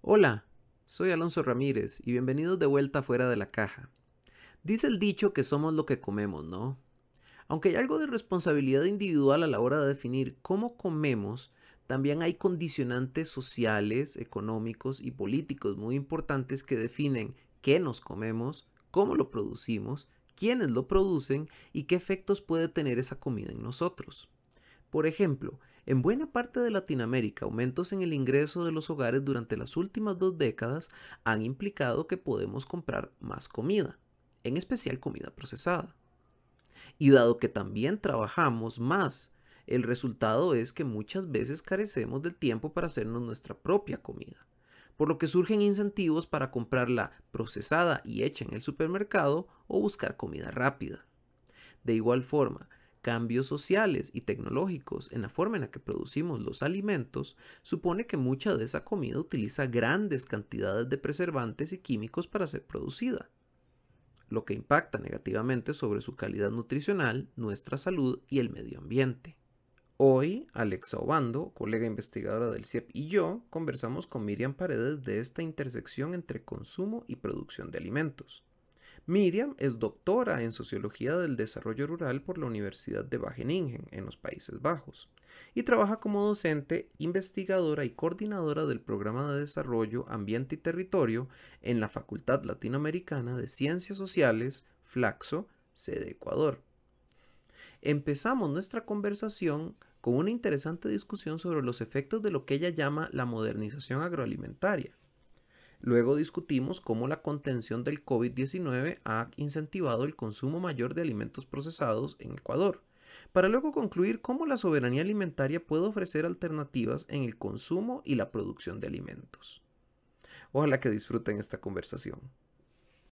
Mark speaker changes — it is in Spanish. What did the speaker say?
Speaker 1: Hola, soy Alonso Ramírez y bienvenidos de vuelta fuera de la caja. Dice el dicho que somos lo que comemos, ¿no? Aunque hay algo de responsabilidad individual a la hora de definir cómo comemos, también hay condicionantes sociales, económicos y políticos muy importantes que definen qué nos comemos, cómo lo producimos, quiénes lo producen y qué efectos puede tener esa comida en nosotros. Por ejemplo, en buena parte de Latinoamérica, aumentos en el ingreso de los hogares durante las últimas dos décadas han implicado que podemos comprar más comida, en especial comida procesada. Y dado que también trabajamos más, el resultado es que muchas veces carecemos del tiempo para hacernos nuestra propia comida, por lo que surgen incentivos para comprarla procesada y hecha en el supermercado o buscar comida rápida. De igual forma, cambios sociales y tecnológicos en la forma en la que producimos los alimentos supone que mucha de esa comida utiliza grandes cantidades de preservantes y químicos para ser producida, lo que impacta negativamente sobre su calidad nutricional, nuestra salud y el medio ambiente. Hoy, Alexa Obando, colega investigadora del CIEP, y yo conversamos con Miriam Paredes de esta intersección entre consumo y producción de alimentos. Miriam es doctora en Sociología del Desarrollo Rural por la Universidad de Wageningen, en los Países Bajos, y trabaja como docente, investigadora y coordinadora del Programa de Desarrollo, Ambiente y Territorio en la Facultad Latinoamericana de Ciencias Sociales, Flaxo, sede Ecuador. Empezamos nuestra conversación con una interesante discusión sobre los efectos de lo que ella llama la modernización agroalimentaria Luego discutimos cómo la contención del COVID-19 ha incentivado el consumo mayor de alimentos procesados en Ecuador, para luego concluir cómo la soberanía alimentaria puede ofrecer alternativas en el consumo y la producción de alimentos. Ojalá que disfruten esta conversación.